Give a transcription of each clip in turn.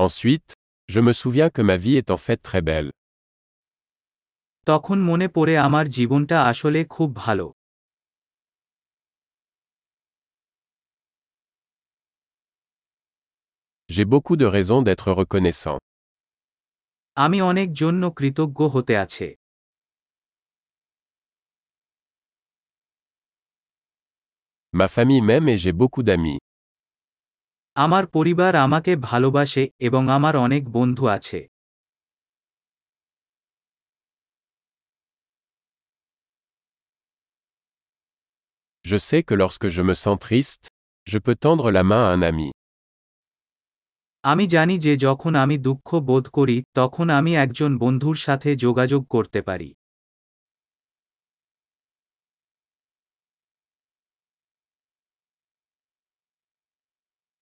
Ensuite, je me souviens que ma vie est en fait très belle. তখন মনে পড়ে আমার জীবনটা আসলে খুব ভালো J'ai beaucoup de raisons d'être reconnaissant. আমি অনেক জন্য কৃতজ্ঞ হতে আছে Ma famille m'aime et j'ai beaucoup d'amis. আমার পরিবার আমাকে ভালোবাসে এবং আমার অনেক বন্ধু আছে Je sais que lorsque je me sens triste, je peux tendre la main à un ami. আমি জানি যে যখন আমি দুঃখ বোধ করি তখন আমি একজন বন্ধুর সাথে যোগাযোগ করতে পারি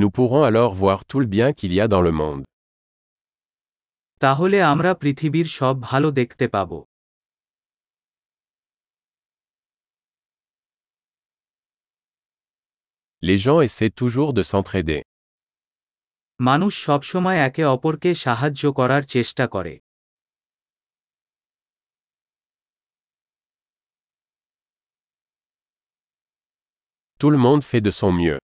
Nous pourrons alors voir tout le bien qu'il y a dans le monde. তাহলে আমরা পৃথিবীর সব ভালো দেখতে পাব Les gens essaient toujours de s'entraider. মানুষ সবসময় একে অপরকে সাহায্য করার চেষ্টা করে Tout le monde fait de son mieux.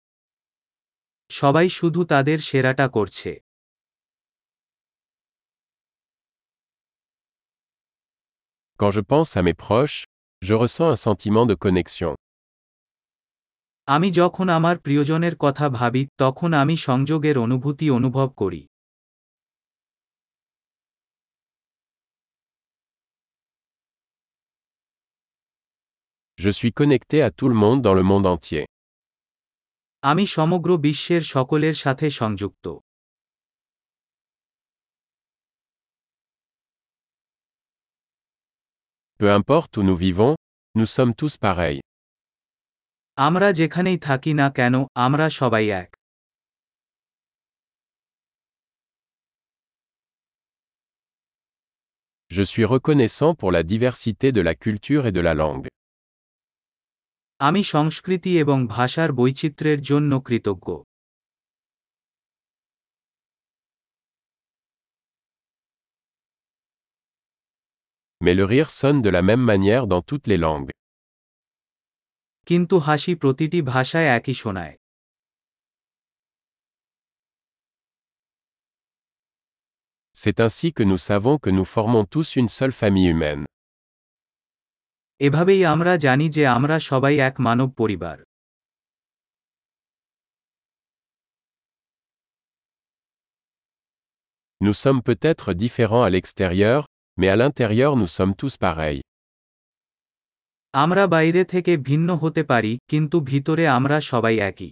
সবাই শুধু তাদের সেরাটা করছে Quand je pense à mes proches, je ressens un sentiment de connexion. আমি যখন আমার প্রিয়জনের কথা ভাবি তখন আমি সংযোগের অনুভূতি অনুভব করি Je suis connecté à tout le monde dans le monde entier. আমি সমগ্র বিশ্বের সকলের সাথে সংযুক্ত Peu importe où nous vivons, nous sommes tous pareils. আমরা যেখানেই থাকি না কেন আমরা সবাই এক Je suis reconnaissant pour la diversité de la culture et de la langue. আমি সংস্কৃতি এবং ভাষার বৈচিত্র্যের জন্য কৃতজ্ঞ Mais le rire sonne de la même manière dans toutes les langues. কিন্তু হাসি প্রতিটি ভাষায় একই শোনায় C'est ainsi que nous savons que nous formons tous une seule famille humaine. এভাবেই আমরা জানি যে আমরা সবাই এক মানব পরিবার Nous sommes peut-être différents à l'extérieur, mais à l'intérieur nous sommes tous pareils. আমরা বাইরে থেকে ভিন্ন হতে পারি কিন্তু ভিতরে আমরা সবাই একই